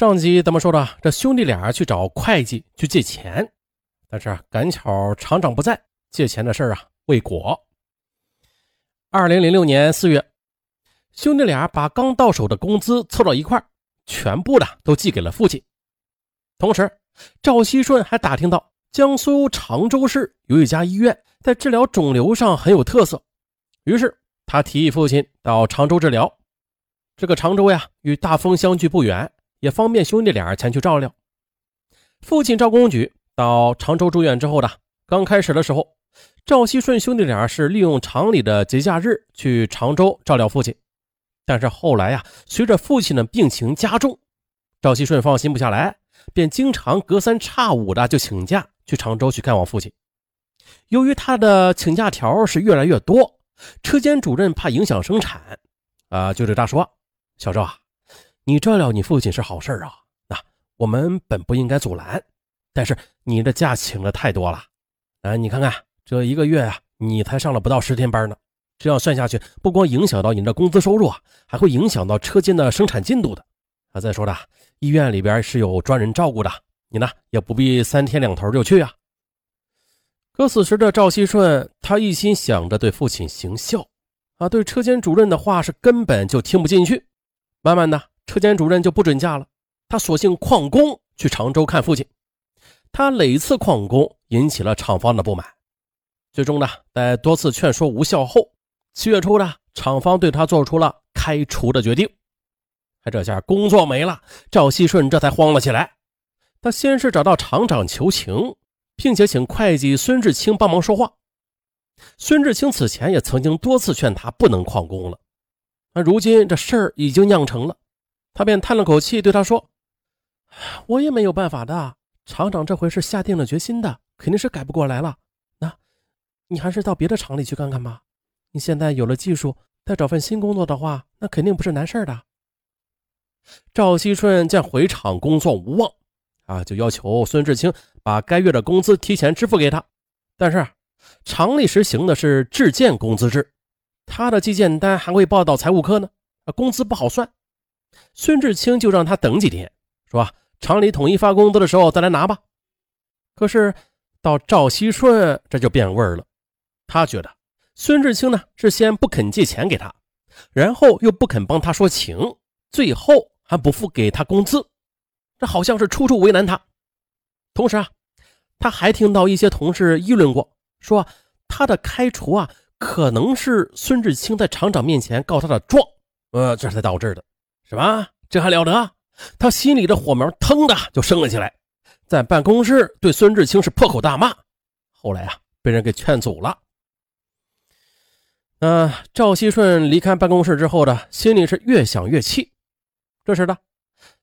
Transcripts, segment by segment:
上集咱们说了，这兄弟俩去找会计去借钱，但是赶巧厂长不在，借钱的事啊未果。二零零六年四月，兄弟俩把刚到手的工资凑到一块全部的都寄给了父亲。同时，赵熙顺还打听到江苏常州市有一家医院在治疗肿瘤上很有特色，于是他提议父亲到常州治疗。这个常州呀，与大丰相距不远。也方便兄弟俩前去照料。父亲赵公举到常州住院之后呢刚开始的时候，赵熙顺兄弟俩是利用厂里的节假日去常州照料父亲。但是后来呀，随着父亲的病情加重，赵熙顺放心不下来，便经常隔三差五的就请假去常州去看望父亲。由于他的请假条是越来越多，车间主任怕影响生产，啊，就对他说：“小赵啊。”你照料你父亲是好事啊，那我们本不应该阻拦，但是你的假请的太多了，哎，你看看这一个月啊，你才上了不到十天班呢，这样算下去，不光影响到你的工资收入啊，还会影响到车间的生产进度的啊。再说了，医院里边是有专人照顾的，你呢也不必三天两头就去啊。可此时的赵熙顺，他一心想着对父亲行孝啊，对车间主任的话是根本就听不进去，慢慢的。车间主任就不准假了，他索性旷工去常州看父亲。他累次旷工引起了厂方的不满，最终呢，在多次劝说无效后，七月初呢，厂方对他做出了开除的决定。他这下工作没了，赵熙顺这才慌了起来。他先是找到厂长求情，并且请会计孙志清帮忙说话。孙志清此前也曾经多次劝他不能旷工了，那如今这事儿已经酿成了。他便叹了口气，对他说：“我也没有办法的，厂长这回是下定了决心的，肯定是改不过来了。那，你还是到别的厂里去看看吧。你现在有了技术，再找份新工作的话，那肯定不是难事的。”赵熙顺见回厂工作无望，啊，就要求孙志清把该月的工资提前支付给他。但是厂里实行的是质件工资制，他的计件单还会报到财务科呢，工资不好算。孙志清就让他等几天，说厂里统一发工资的时候再来拿吧。可是到赵熙顺这就变味儿了，他觉得孙志清呢是先不肯借钱给他，然后又不肯帮他说情，最后还不付给他工资，这好像是处处为难他。同时啊，他还听到一些同事议论过，说他的开除啊可能是孙志清在厂长面前告他的状，呃，这才导致的。什么？这还了得？他心里的火苗腾的就升了起来，在办公室对孙志清是破口大骂。后来啊，被人给劝阻了。那赵熙顺离开办公室之后呢心里是越想越气。这时呢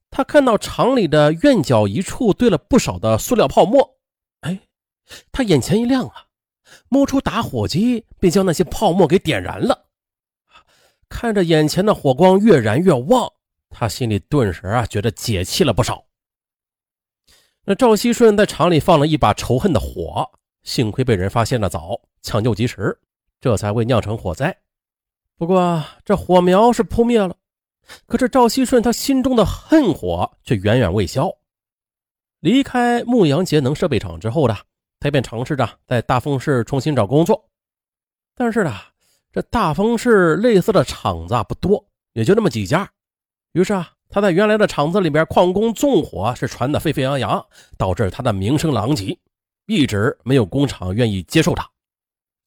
他看到厂里的院角一处堆了不少的塑料泡沫，哎，他眼前一亮啊，摸出打火机，便将那些泡沫给点燃了。看着眼前的火光越燃越旺。他心里顿时啊觉得解气了不少。那赵熙顺在厂里放了一把仇恨的火，幸亏被人发现的早，抢救及时，这才未酿成火灾。不过这火苗是扑灭了，可是赵熙顺他心中的恨火却远远未消。离开牧羊节能设备厂之后呢，他便尝试着在大丰市重新找工作。但是呢，这大丰市类似的厂子不多，也就那么几家。于是啊，他在原来的厂子里边旷工纵火是传得沸沸扬扬，导致他的名声狼藉，一直没有工厂愿意接受他。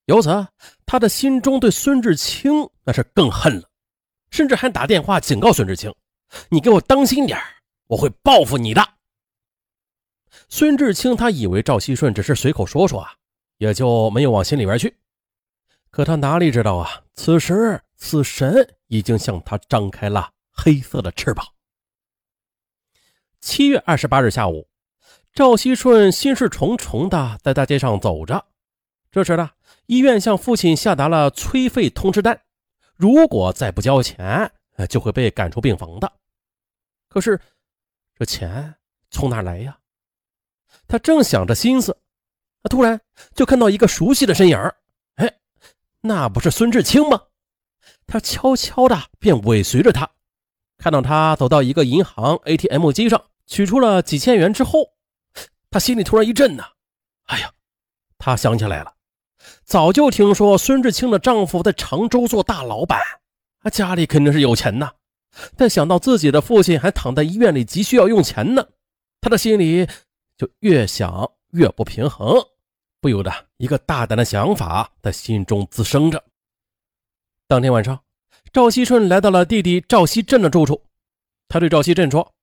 由此，他的心中对孙志清那是更恨了，甚至还打电话警告孙志清：“你给我当心点我会报复你的。”孙志清他以为赵熙顺只是随口说说啊，也就没有往心里边去。可他哪里知道啊，此时死神已经向他张开了。黑色的翅膀。七月二十八日下午，赵熙顺心事重重的在大街上走着。这时呢，医院向父亲下达了催费通知单，如果再不交钱，就会被赶出病房的。可是，这钱从哪来呀？他正想着心思，突然就看到一个熟悉的身影哎，那不是孙志清吗？他悄悄的便尾随着他。看到他走到一个银行 ATM 机上，取出了几千元之后，他心里突然一震呐！哎呀，他想起来了，早就听说孙志清的丈夫在常州做大老板，啊，家里肯定是有钱呐。但想到自己的父亲还躺在医院里，急需要用钱呢，他的心里就越想越不平衡，不由得一个大胆的想法在心中滋生着。当天晚上，赵锡顺来到了弟弟赵锡振的住处，他对赵锡振说：“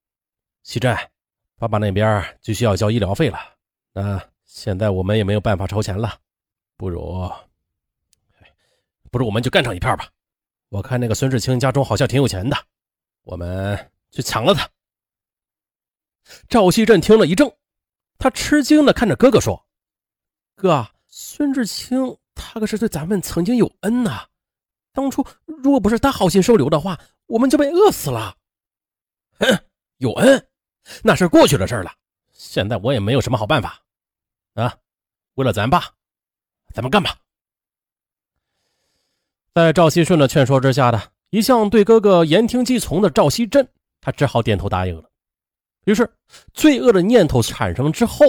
锡振，爸爸那边就需要交医疗费了，那现在我们也没有办法筹钱了，不如，不如我们就干上一片吧。我看那个孙志清家中好像挺有钱的。”我们去抢了他。赵锡振听了一怔，他吃惊的看着哥哥说：“哥，孙志清他可是对咱们曾经有恩呐！当初如果不是他好心收留的话，我们就被饿死了。”“哼，有恩，那是过去的事了。现在我也没有什么好办法啊！为了咱爸，咱们干吧。”在赵熙顺的劝说之下的。一向对哥哥言听计从的赵熙振，他只好点头答应了。于是，罪恶的念头产生之后，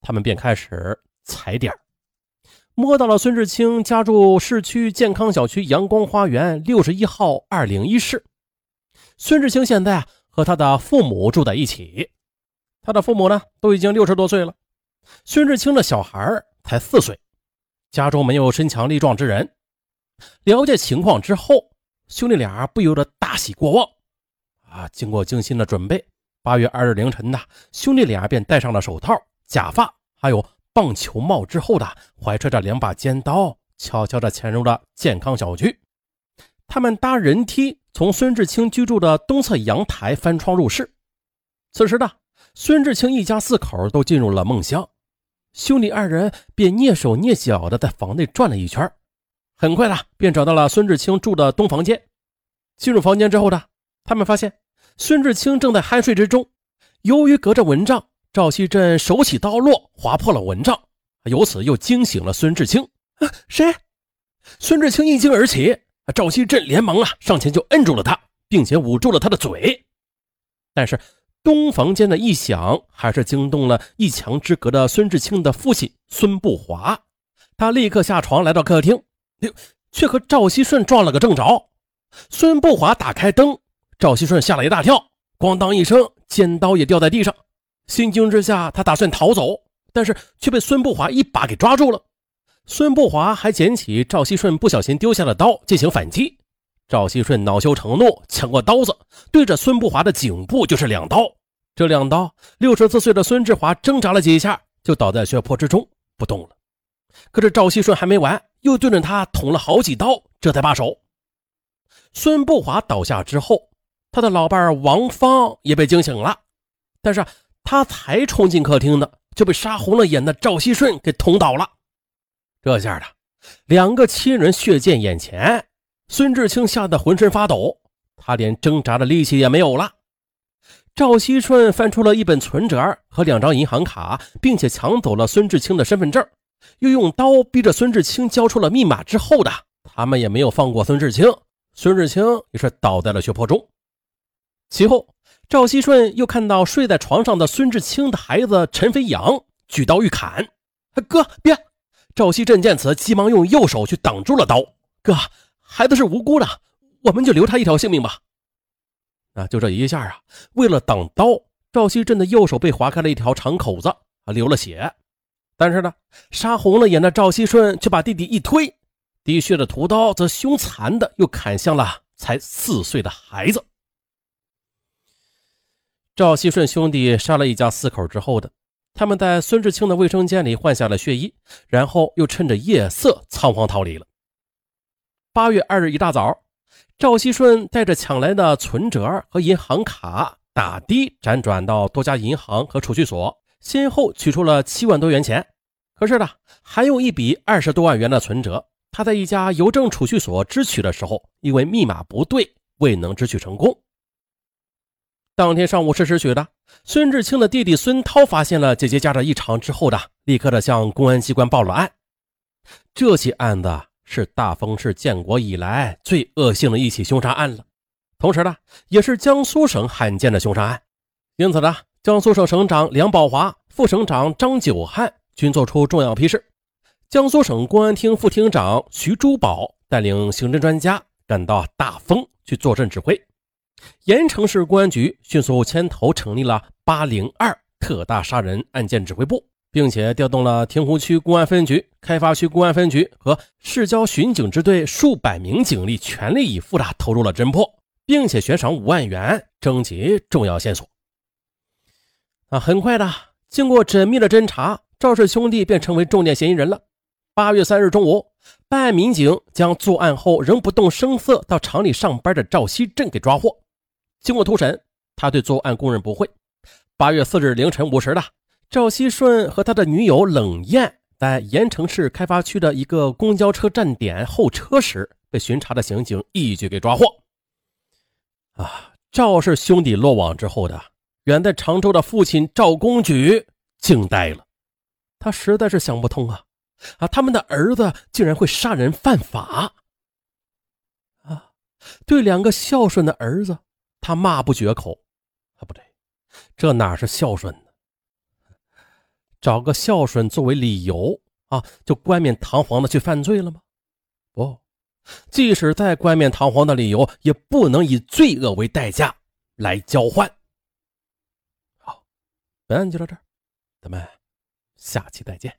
他们便开始踩点摸到了孙志清家住市区健康小区阳光花园六十一号二零一室。孙志清现在和他的父母住在一起，他的父母呢都已经六十多岁了，孙志清的小孩才四岁，家中没有身强力壮之人。了解情况之后。兄弟俩不由得大喜过望，啊！经过精心的准备，八月二日凌晨呢，兄弟俩便戴上了手套、假发，还有棒球帽之后的，怀揣着两把尖刀，悄悄地潜入了健康小区。他们搭人梯从孙志清居住的东侧阳台翻窗入室。此时的孙志清一家四口都进入了梦乡，兄弟二人便蹑手蹑脚地在房内转了一圈。很快的便找到了孙志清住的东房间。进入房间之后的他们发现孙志清正在酣睡之中。由于隔着蚊帐，赵锡振手起刀落，划破了蚊帐，由此又惊醒了孙志清。啊，谁？孙志清一惊而起，赵锡振连忙啊上前就摁住了他，并且捂住了他的嘴。但是东房间的异响还是惊动了一墙之隔的孙志清的父亲孙步华。他立刻下床来到客厅。却和赵锡顺撞了个正着。孙步华打开灯，赵锡顺吓了一大跳，咣当一声，尖刀也掉在地上。心惊之下，他打算逃走，但是却被孙不华一把给抓住了。孙不华还捡起赵熙顺不小心丢下的刀进行反击。赵熙顺恼羞成怒，抢过刀子，对着孙不华的颈部就是两刀。这两刀，六十四岁的孙志华挣扎了几下，就倒在血泊之中不动了。可是赵熙顺还没完。又对着他捅了好几刀，这才罢手。孙不华倒下之后，他的老伴王芳也被惊醒了，但是他才冲进客厅呢，就被杀红了眼的赵熙顺给捅倒了。这下的两个亲人血溅眼前，孙志清吓得浑身发抖，他连挣扎的力气也没有了。赵熙顺翻出了一本存折和两张银行卡，并且抢走了孙志清的身份证。又用刀逼着孙志清交出了密码之后的，他们也没有放过孙志清。孙志清也是倒在了血泊中。其后，赵熙顺又看到睡在床上的孙志清的孩子陈飞扬举刀欲砍，哥别！赵熙振见此，急忙用右手去挡住了刀。哥，孩子是无辜的，我们就留他一条性命吧。啊，就这一下啊，为了挡刀，赵熙振的右手被划开了一条长口子，啊，流了血。但是呢，杀红了眼的赵熙顺却把弟弟一推，滴血的屠刀则凶残的又砍向了才四岁的孩子。赵熙顺兄弟杀了一家四口之后的，他们在孙志清的卫生间里换下了血衣，然后又趁着夜色仓皇逃离了。八月二日一大早，赵熙顺带着抢来的存折和银行卡，打的辗转到多家银行和储蓄所。先后取出了七万多元钱，可是呢，还有一笔二十多万元的存折，他在一家邮政储蓄所支取的时候，因为密码不对，未能支取成功。当天上午十时许的，孙志清的弟弟孙涛发现了姐姐家的异常之后的，立刻的向公安机关报了案。这起案子是大丰市建国以来最恶性的一起凶杀案了。同时呢，也是江苏省罕见的凶杀案。因此呢，江苏省省长梁宝华、副省长张久汉均作出重要批示。江苏省公安厅副厅长徐珠宝带领刑侦专家赶到大丰去坐镇指挥。盐城市公安局迅速牵头成立了八零二特大杀人案件指挥部，并且调动了亭湖区公安分局、开发区公安分局和市郊巡警支队数百名警力，全力以赴的投入了侦破，并且悬赏五万元征集重要线索。啊，很快的，经过缜密的侦查，赵氏兄弟便成为重点嫌疑人了。八月三日中午，办案民警将作案后仍不动声色到厂里上班的赵锡振给抓获。经过突审，他对作案供认不讳。八月四日凌晨五时的，赵锡顺和他的女友冷艳在盐城市开发区的一个公交车站点候车时，被巡查的刑警一举给抓获。啊，赵氏兄弟落网之后的远在常州的父亲赵公举惊呆了，他实在是想不通啊啊，他们的儿子竟然会杀人犯法啊！对两个孝顺的儿子。他骂不绝口，啊，不对，这哪是孝顺呢？找个孝顺作为理由啊，就冠冕堂皇的去犯罪了吗？不，即使再冠冕堂皇的理由，也不能以罪恶为代价来交换。好，本案就到这儿，咱们下期再见。